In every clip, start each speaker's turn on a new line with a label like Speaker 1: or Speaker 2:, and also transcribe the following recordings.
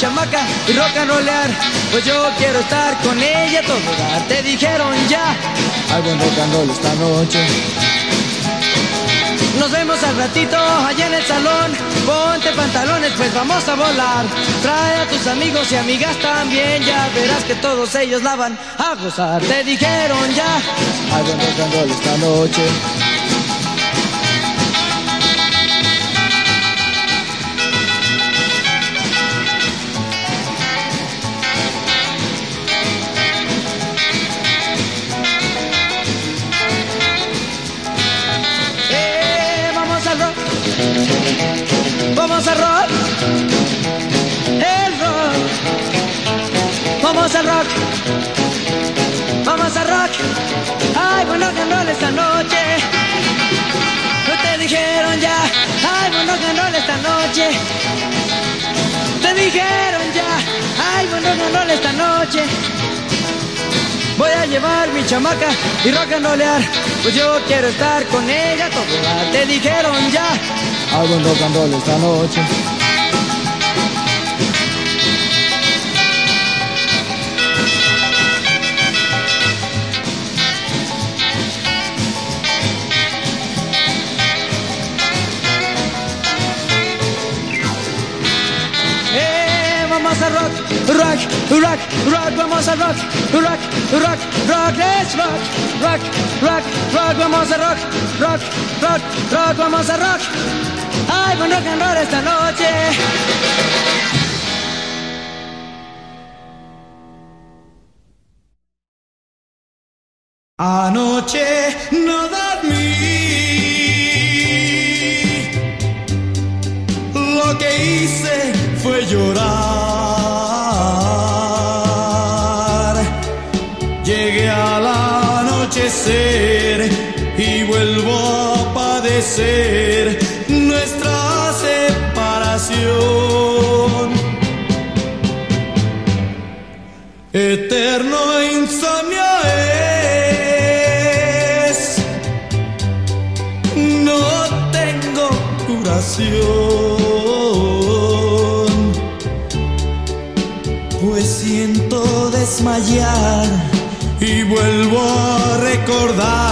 Speaker 1: chamaca y rock and rollear, pues yo quiero estar con ella todo dar. Te dijeron ya, ay, buen rock and roll esta noche. Nos vemos al ratito allá en el salón. Ponte pantalones, pues vamos a volar. Trae a tus amigos y amigas también. Ya verás que todos ellos la van a gozar. Te dijeron ya, hay buen rock and roll esta noche. Vamos al rock. El rock. Vamos al rock. Vamos al rock. Ay, buen rock esta noche. No te dijeron ya. Ay, buen rock esta noche. Te dijeron ya. Ay, buen rock esta noche. Voy a llevar mi chamaca y rock and rollear. Pues yo quiero estar con ella todo. Te dijeron ya. Hago un rock and roll esta noche. Rock, rock, rock, vamos a rock, rock, rock, rock, let's rock, rock, rock, rock, vamos a rock, rock, rock, rock, vamos a rock. Ay, buen rock and roll esta noche.
Speaker 2: Anoche no dormí. Lo que hice fue llorar. Y vuelvo a recordar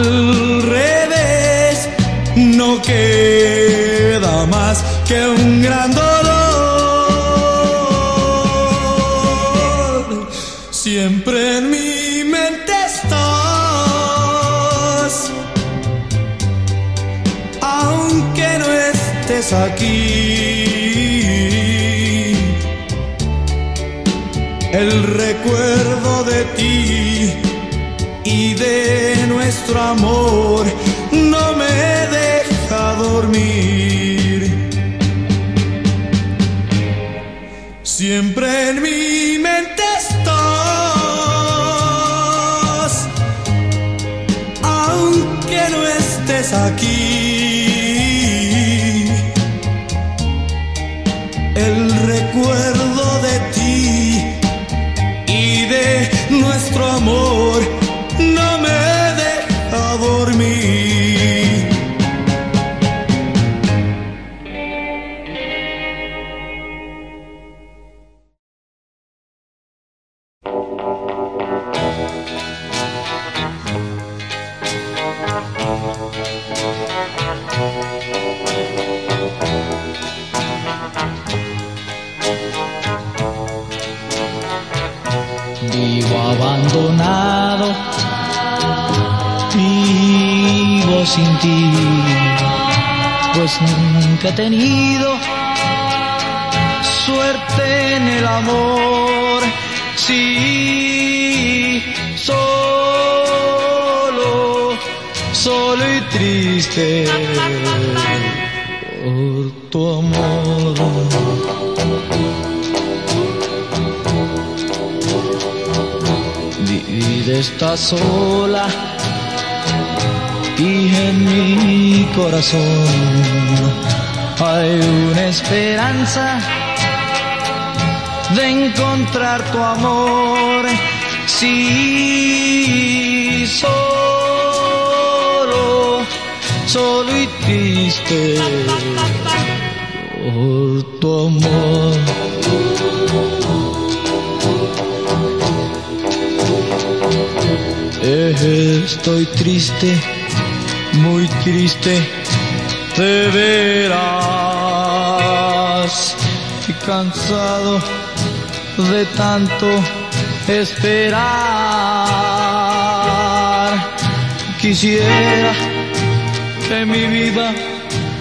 Speaker 2: al revés, no queda más que un gran dolor. Siempre en mi mente estás, aunque no estés aquí. Amor no me deja dormir. Siempre en mi mente estás, aunque no estés aquí.
Speaker 1: Vivo abandonado, vivo sin ti, pues nunca he tenido suerte en el amor. Sí, solo, solo y triste por tu amor. Está sola y en mi corazón hay una esperanza de encontrar tu amor. Sí, solo, solo y triste por tu amor. Estoy triste, muy triste, de veras. Y cansado de tanto esperar. Quisiera que mi vida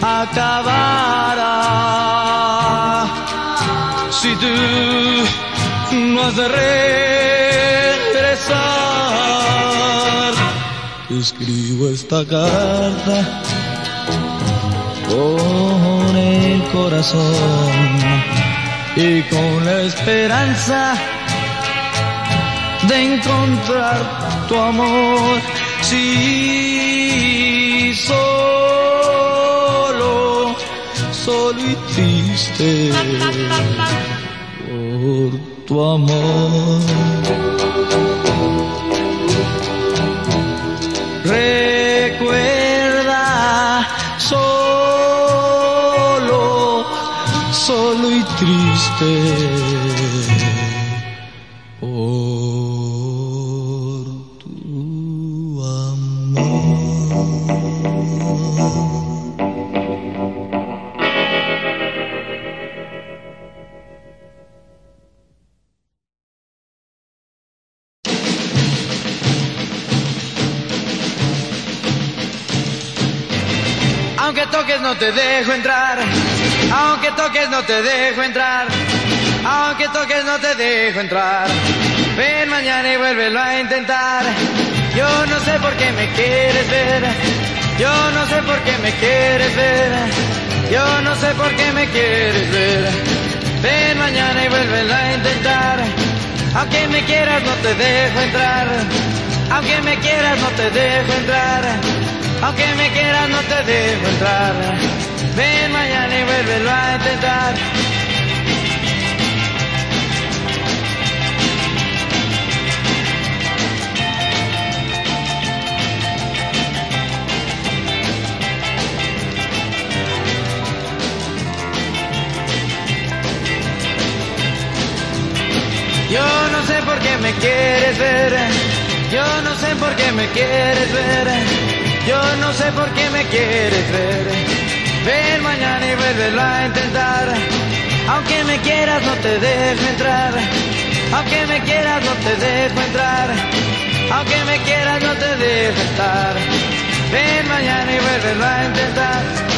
Speaker 1: acabara. Si tú no has de escribo esta carta con el corazón y con la esperanza de encontrar tu amor. Sí, solo, solo y triste por tu amor. Solo y triste. Por te dejo entrar, aunque toques no te dejo entrar. Ven mañana y vuélvelo a intentar. Yo no sé por qué me quieres ver, yo no sé por qué me quieres ver, yo no sé por qué me quieres ver. Ven mañana y vuélvelo a intentar. Aunque me quieras no te dejo entrar, aunque me quieras no te dejo entrar. Aunque me quieras no te dejo entrar. Ven mañana y vuélvelo a intentar. Yo no sé por qué me quieres ver, yo no sé por qué me quieres ver, yo no sé por qué me quieres ver. Ven mañana y vuélvelo a intentar. Aunque me quieras no te dejo entrar. Aunque me quieras no te dejo entrar. Aunque me quieras no te dejo estar. Ven mañana y vuélvelo a intentar.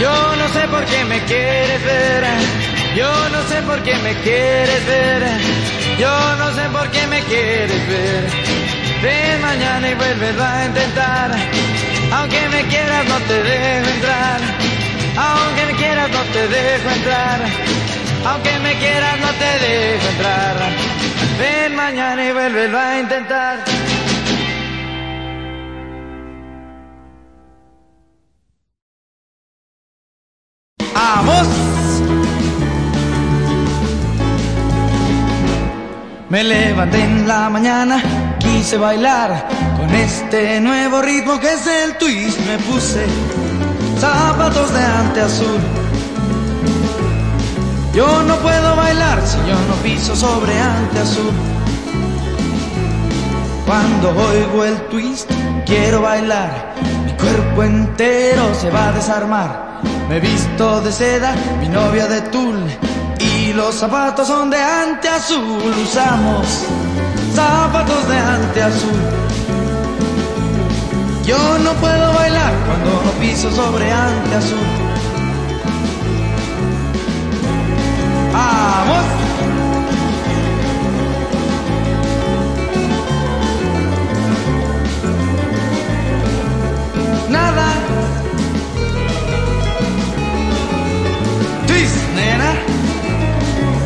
Speaker 1: Yo no sé por qué me quieres ver. Yo no sé por qué me quieres ver. Yo no sé por qué me quieres ver. Ven mañana y vuelves a intentar. Aunque me quieras no te dejo entrar. Aunque me quieras no te dejo entrar. Aunque me quieras no te dejo entrar. Ven mañana y vuelves a intentar. ¡Vamos! Me levanté en la mañana, quise bailar con este nuevo ritmo que es el twist. Me puse zapatos de ante azul. Yo no puedo bailar si yo no piso sobre ante azul. Cuando oigo el twist, quiero bailar. Mi cuerpo entero se va a desarmar. Me visto de seda, mi novia de tul. Y los zapatos son de ante azul. Usamos zapatos de ante azul. Yo no puedo bailar cuando no piso sobre ante azul. ¡Vamos! Nada.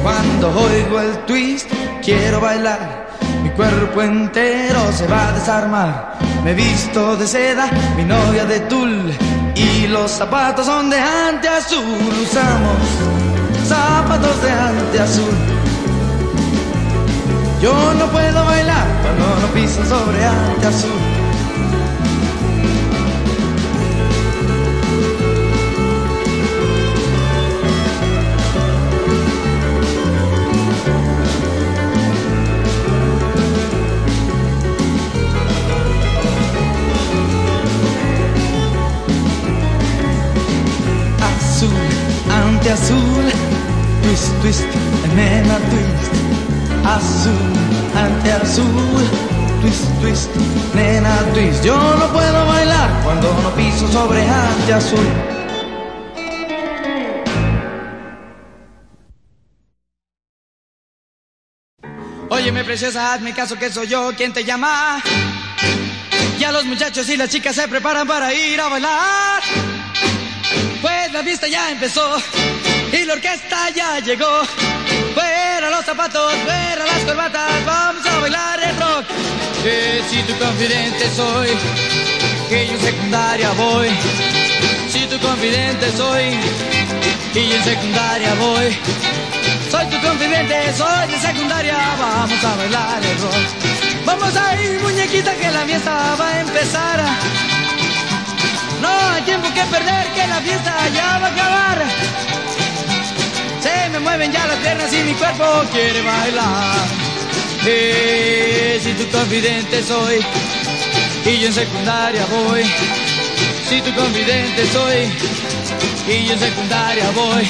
Speaker 1: Cuando oigo el twist, quiero bailar. Mi cuerpo entero se va a desarmar. Me visto de seda, mi novia de tul. Y los zapatos son de ante azul. Usamos zapatos de ante azul. Yo no puedo bailar cuando no piso sobre ante azul, twist, twist, nena twist, azul, ante azul, twist, twist, nena twist. Yo no puedo bailar cuando no piso sobre ante azul. Óyeme preciosa, hazme caso que soy yo quien te llama. Ya los muchachos y las chicas se preparan para ir a bailar. Pues la fiesta ya empezó la orquesta ya llegó. Fuera los zapatos, fuera las corbatas, vamos a bailar el rock. Que si tu confidente soy, que yo en secundaria voy. Si tu confidente soy, y yo en secundaria voy. Soy tu confidente, soy de secundaria, vamos a bailar el rock. Vamos a ir, muñequita, que la fiesta va a empezar. No hay tiempo que perder, que la fiesta ya va a acabar. Mueven ya las piernas y mi cuerpo quiere bailar. Eh, si tu confidente soy y yo en secundaria voy. Si tu confidente soy y yo en secundaria voy.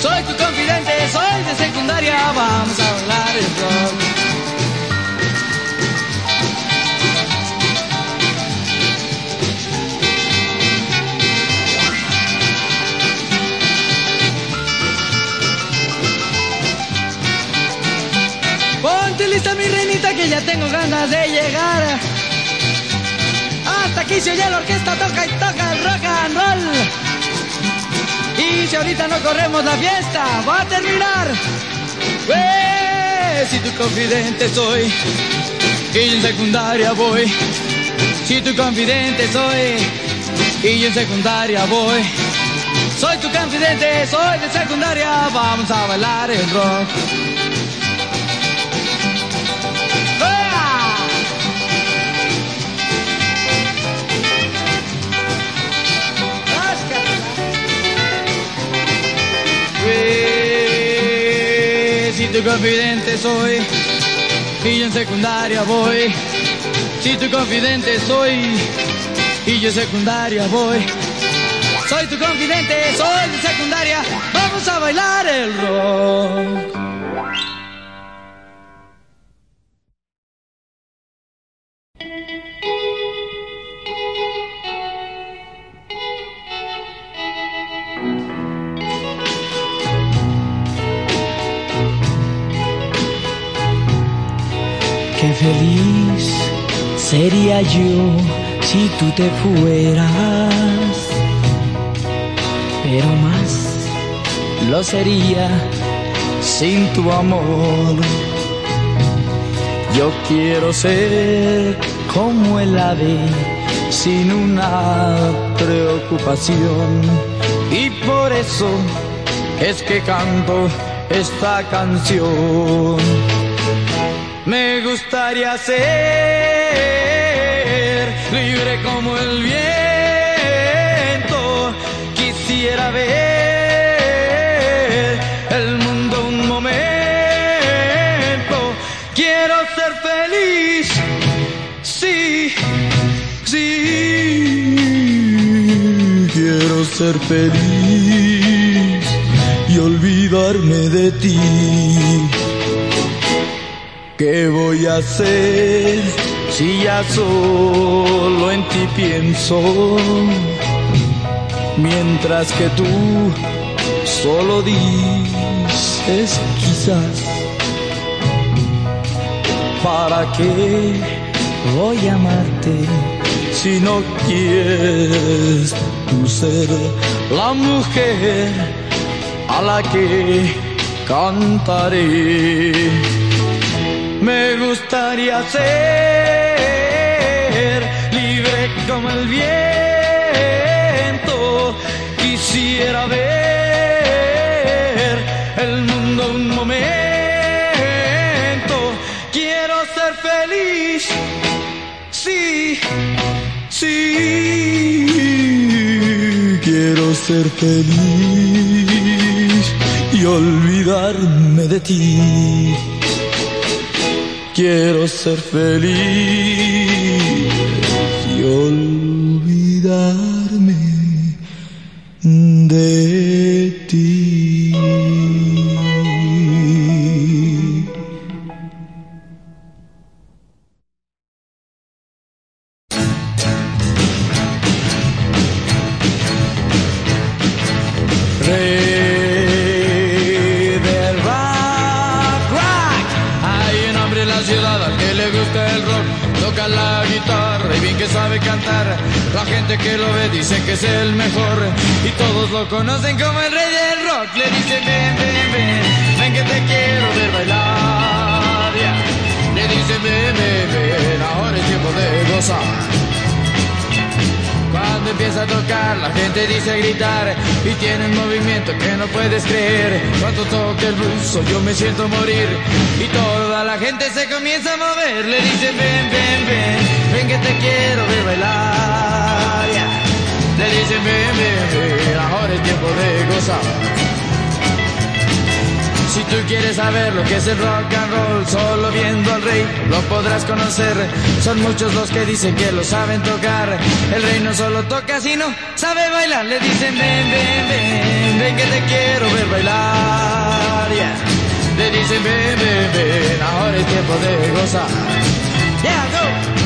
Speaker 1: Soy tu confidente, soy de secundaria, vamos a bailar el rock. Tengo ganas de llegar. Hasta aquí se oye la orquesta, toca y toca el rock and roll. Y si ahorita no corremos la fiesta, va a terminar. Pues, si tu confidente soy, y yo en secundaria voy. Si tu confidente soy, y yo en secundaria voy. Soy tu confidente, soy de secundaria, vamos a bailar el rock. Tu confidente soy y yo en secundaria voy. Si tu confidente soy y yo en secundaria voy. Soy tu confidente, soy de secundaria, vamos a bailar el rock.
Speaker 3: Yo si tú te fueras, pero más lo sería sin tu amor. Yo quiero ser como el ave sin una preocupación y por eso es que canto esta canción. Me gustaría ser libre como el viento. Quisiera ver el mundo un momento. Quiero ser feliz. Sí, sí. Quiero ser feliz y olvidarme de ti. ¿Qué voy a hacer si ya solo en ti pienso? Mientras que tú solo dices quizás. ¿Para qué voy a amarte si no quieres tú ser la mujer a la que cantaré? Me gustaría ser como el viento. Quisiera ver el mundo un momento. Quiero ser feliz. Sí, sí. Quiero ser feliz y olvidarme de ti. Quiero ser feliz olvidarme de ti. Cuando toca el blues, yo me siento morir y toda la gente se comienza a mover. Le dicen ven, ven, ven, ven que te quiero ver bailar. Le dicen ven, ven, ven, ahora es tiempo de gozar. Si tú quieres saber lo que es el rock and roll, solo viendo al rey lo podrás conocer. Son muchos los que dicen que lo saben tocar. El rey no solo toca, sino sabe bailar. Le dicen ven, ven, ven, ven que te quiero ver bailar. yeah. Le dicen ven, ven, ven, ahora es tiempo de gozar. Yeah, go.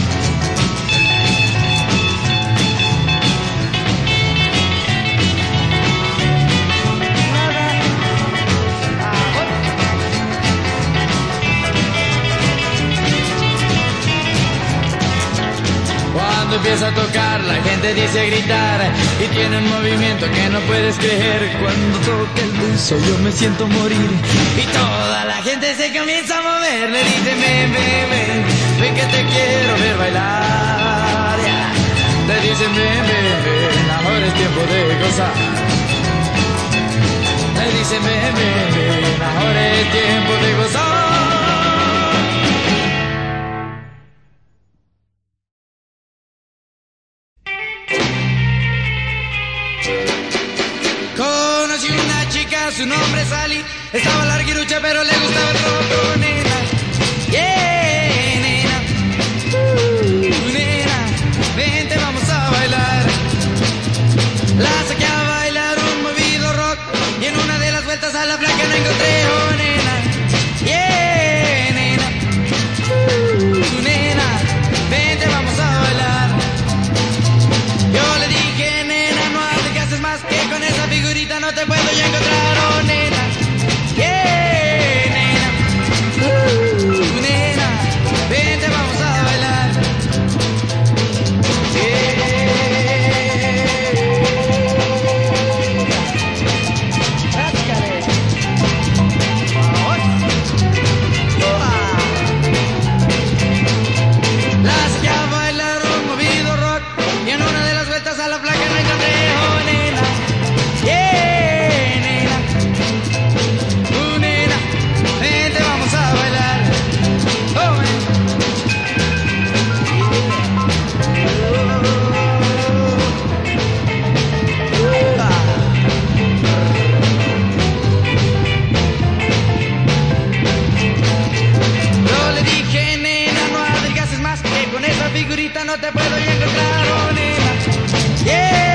Speaker 3: Empieza a tocar, la gente dice gritar y tiene un movimiento que no puedes creer. Cuando toca el blues, yo me siento morir y toda la gente se comienza a mover. Le dicen ven, ven, ven, ven que te quiero ver bailar. ya. Le dicen ven, ven, ven, ahora es tiempo de gozar. Le dicen ven, ven, ven, ahora es tiempo de gozar. su nombre es Sally. Estaba larguirucha, pero le gustaba el rock, nena. Yeah, nena. Uh, nena, vente, vamos a bailar. La saqué a bailar un movido rock. Y en una de las vueltas a la placa no encontré figurita no te puedo ya encontrar, nena. Yeah.